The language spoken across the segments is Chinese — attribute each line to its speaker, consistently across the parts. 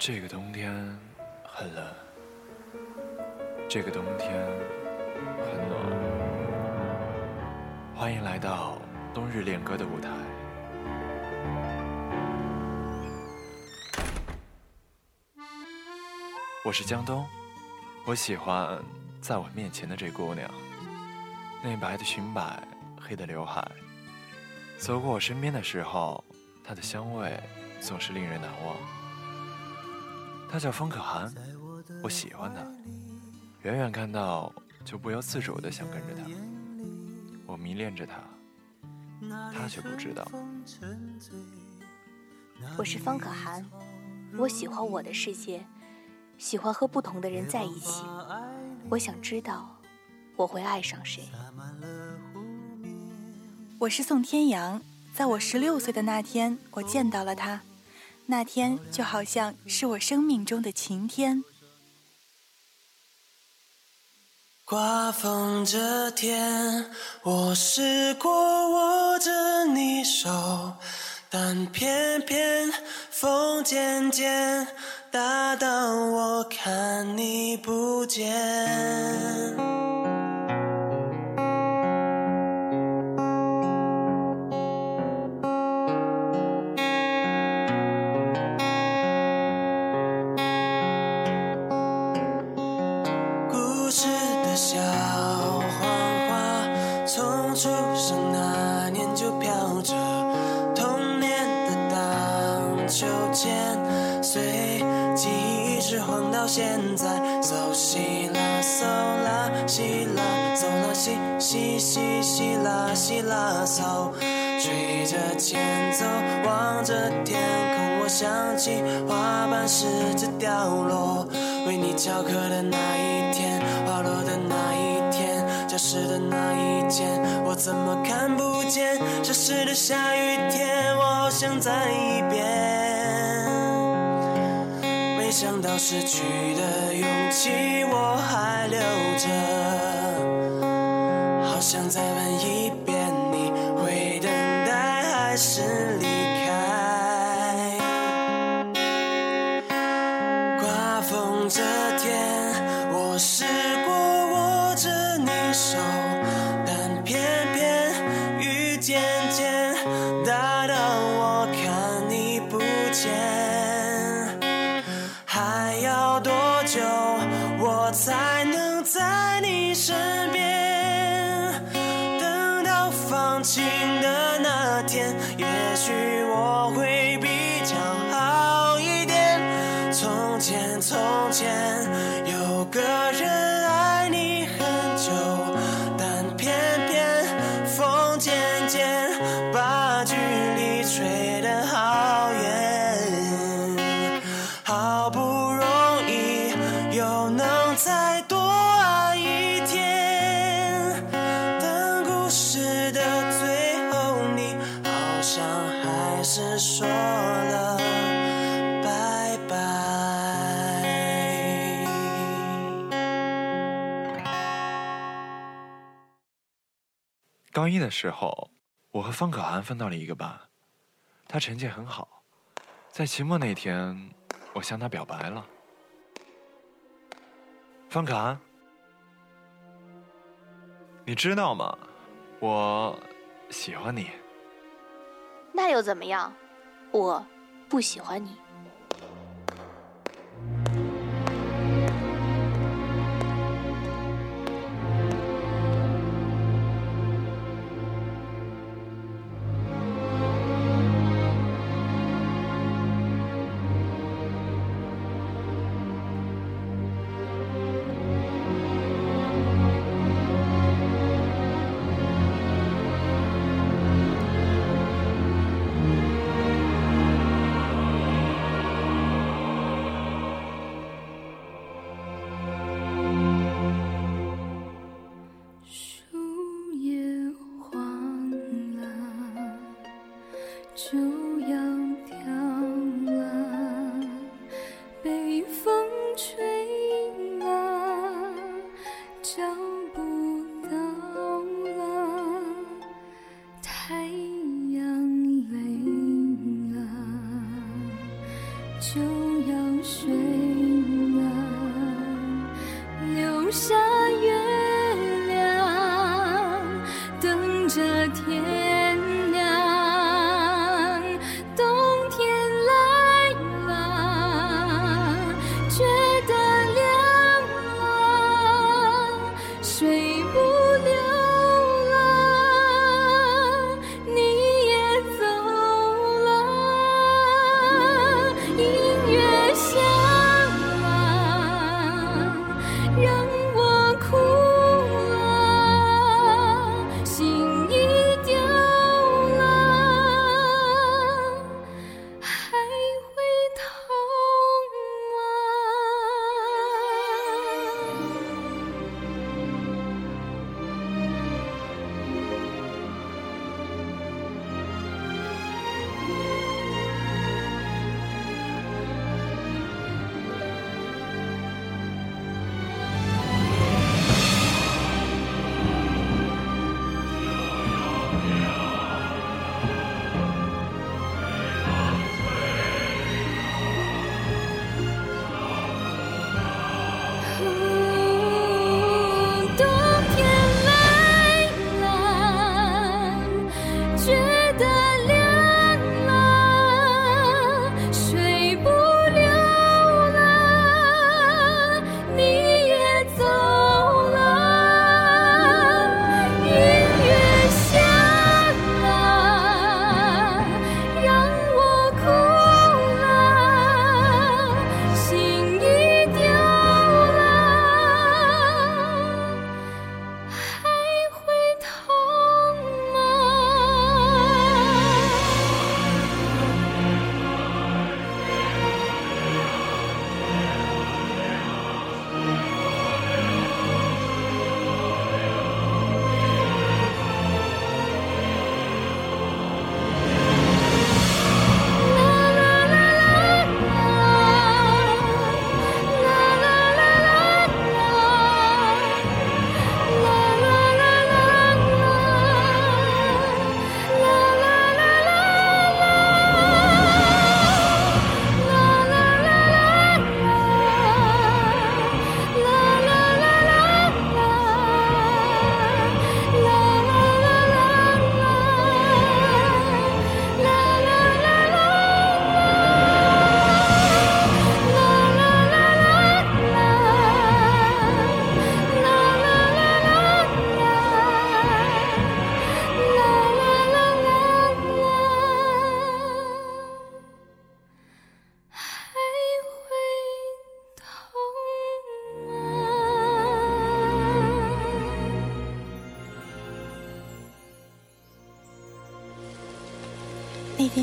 Speaker 1: 这个冬天很冷，这个冬天很暖。欢迎来到冬日恋歌的舞台。我是江东，我喜欢在我面前的这姑娘，那白的裙摆，黑的刘海，走过我身边的时候，她的香味总是令人难忘。她叫方可涵，我喜欢她，远远看到就不由自主的想跟着她，我迷恋着她，她却不知道。
Speaker 2: 我是方可涵，我喜欢我的世界。喜欢和不同的人在一起，我想知道我会爱上谁。
Speaker 3: 我是宋天阳，在我十六岁的那天，我见到了他，那天就好像是我生命中的晴天。
Speaker 4: 刮风这天，我试过握着你手，但偏偏风渐渐。大到我看你不见。起花瓣试着掉落，为你翘课的那一天，花落的那一天，教室的那一间，我怎么看不见？消失的下雨天，我好想再一遍。没想到失去的勇气我还留着，好想再问一 time.
Speaker 1: 高一的时候，我和方可涵分到了一个班，她成绩很好，在期末那天，我向她表白了。方可涵，你知道吗？我喜欢你。
Speaker 2: 那又怎么样？我不喜欢你。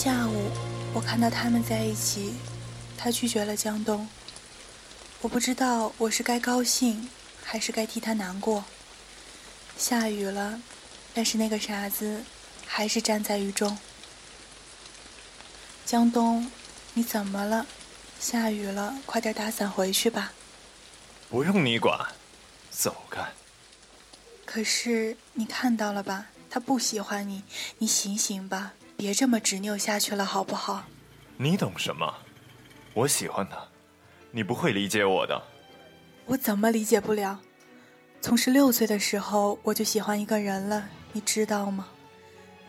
Speaker 5: 下
Speaker 3: 午，我看到他们在一起，他拒绝了江东。我不知道我是该高兴，还是该替他难过。下雨了，但是那个傻子还是站在雨中。江东，你怎么了？下雨了，快点打伞回去吧。
Speaker 1: 不用你管，走开。
Speaker 3: 可是你看到了吧？他不喜欢你，你醒醒吧，别这么执拗下去了，好不好？
Speaker 1: 你懂什么？我喜欢他，你不会理解我的。
Speaker 3: 我怎么理解不了？从十六岁的时候我就喜欢一个人了，你知道吗？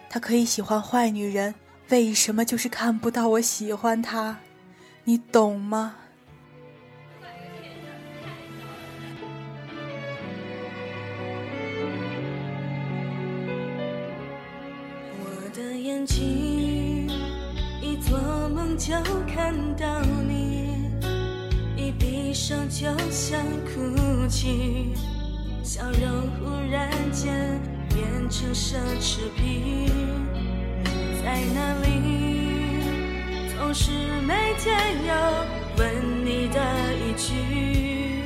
Speaker 3: 他可以喜欢坏女人，为什么就是看不到我喜欢他？你懂吗？
Speaker 5: 就看到你，一闭上就想哭泣，笑容忽然间变成奢侈品。在哪里？总是每天要问你的一句，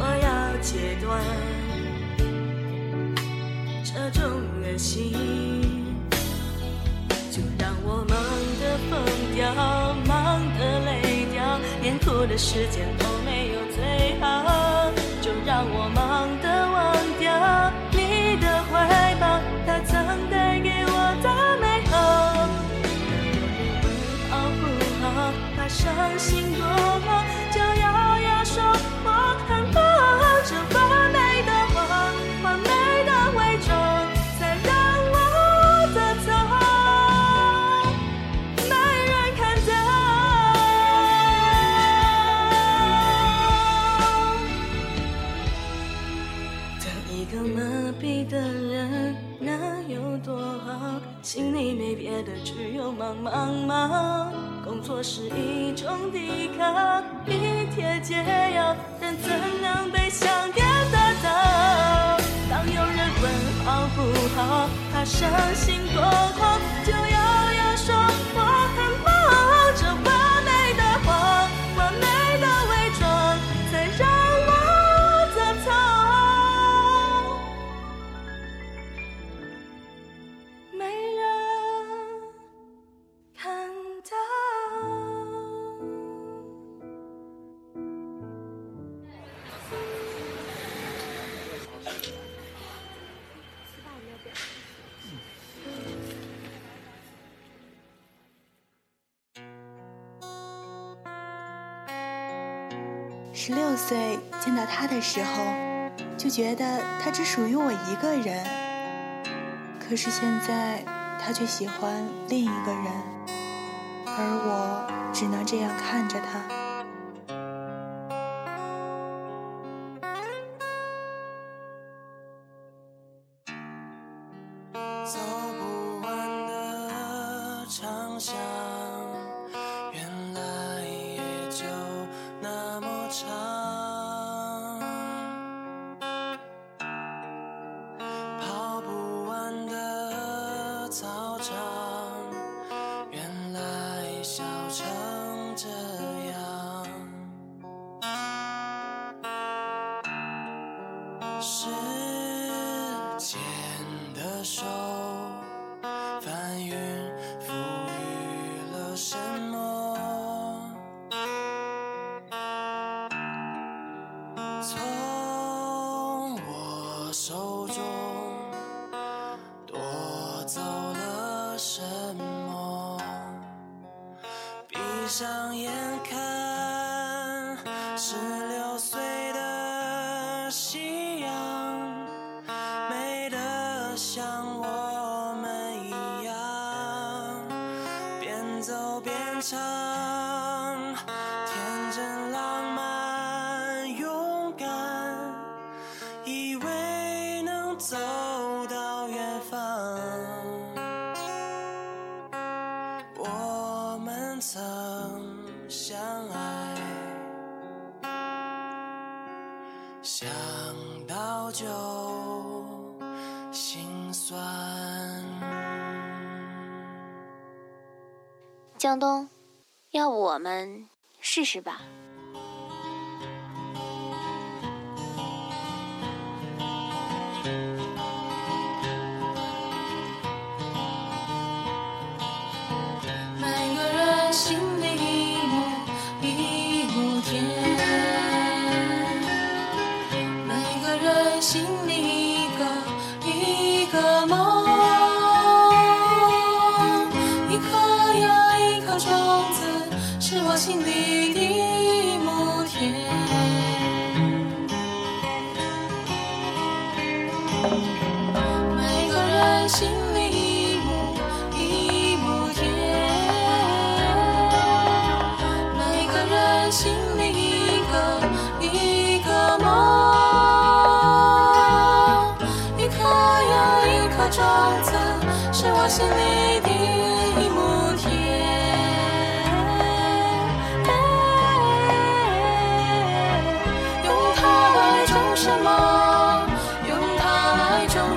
Speaker 5: 我要戒断。这种恶心，就让我忙得疯掉，忙的累掉，连哭的时间都没有最好。就让我忙的的只有忙
Speaker 2: 忙忙，工作是一种抵抗，一贴解药，人怎能被想念打倒？当有人问好不好，他伤心多狂，
Speaker 3: 十六岁见到他的时候，就觉得他只属于我一个人。可是现在，他却喜欢另一个人，而我只能这样看着他。
Speaker 4: 时走
Speaker 6: 江东，要不我们试试吧？
Speaker 2: 每个人心里一亩一亩田，每个人心里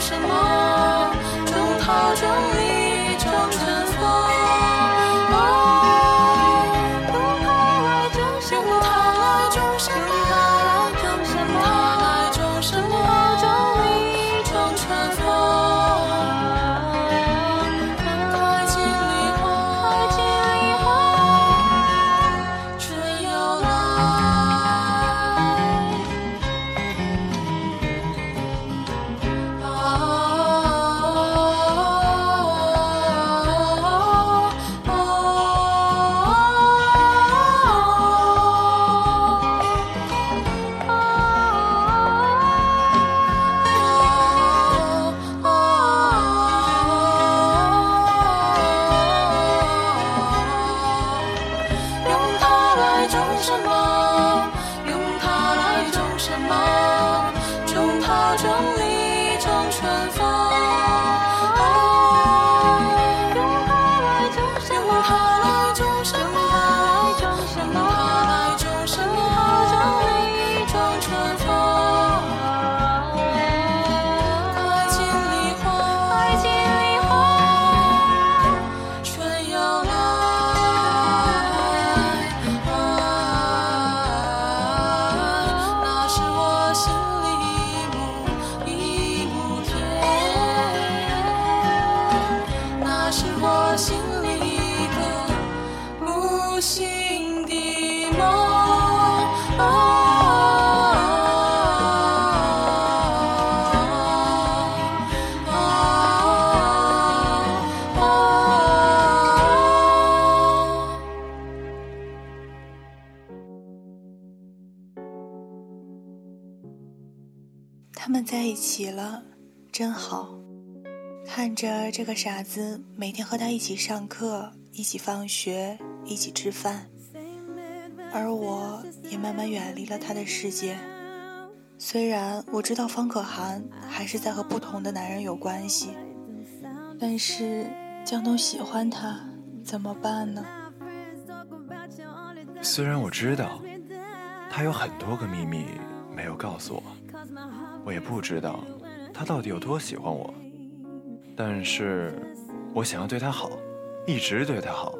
Speaker 2: 什么？种桃，种李，
Speaker 3: 真好。看着这个傻子每天和他一起上课，一起放学，一起吃饭，而我也慢慢远离了他的世界。虽然我知道方可涵还是在和不同的男人有关系，但是江东喜欢他，怎么办呢？
Speaker 1: 虽然我知道他有很多个秘密没有告诉我，我也不知道他到底有多喜欢我，但是我想要对他好，一直对他好，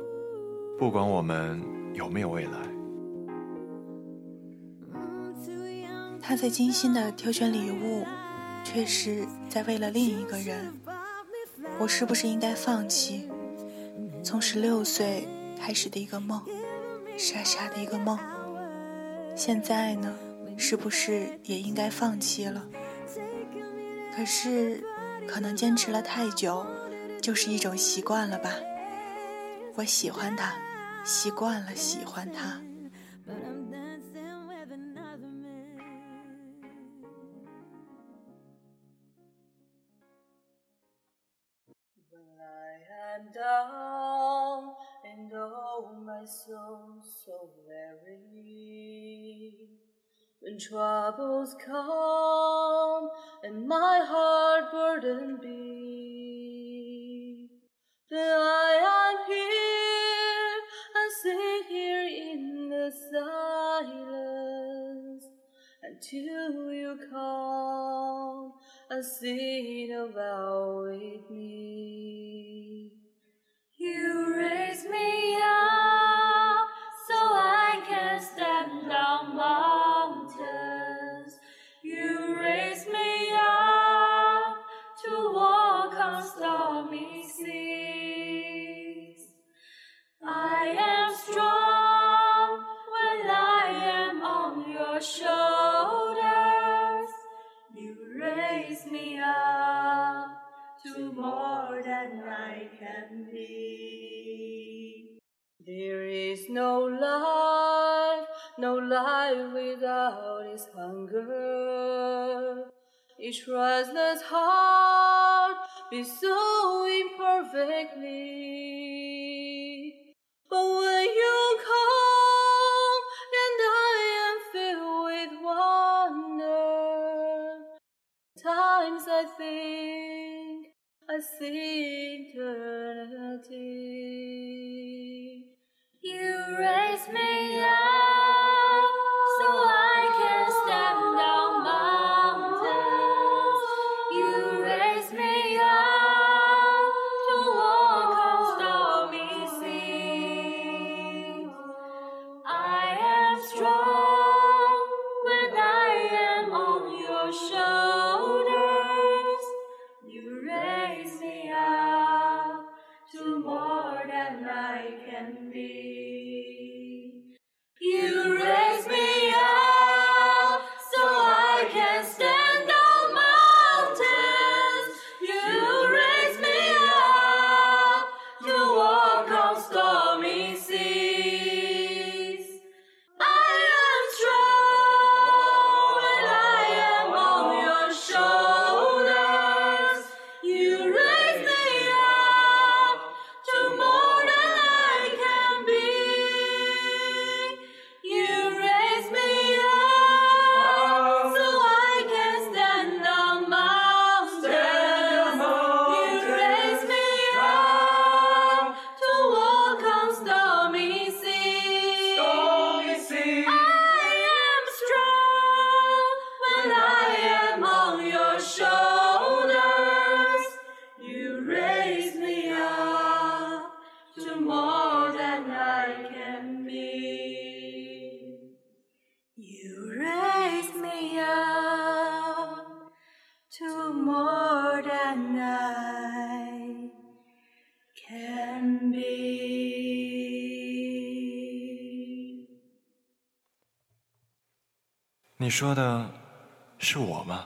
Speaker 1: 不管我们有没有未来。
Speaker 3: 他在精心的挑选礼物，却是在为了另一个人。我是不是应该放弃从十六岁开始的一个梦？傻傻的一个梦，现在呢，是不是也应该放弃了？可是，可能坚持了太久，就是一种习惯了吧。我喜欢他，习惯了喜欢他。
Speaker 7: When troubles come and my heart burdened be, then I am here and sit here in the silence until you come and sit about with me. You raise me times I think I see eternity. You raise me up
Speaker 1: 你说的是我吗？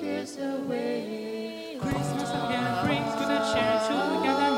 Speaker 8: gives away. Christmas again brings to the church together.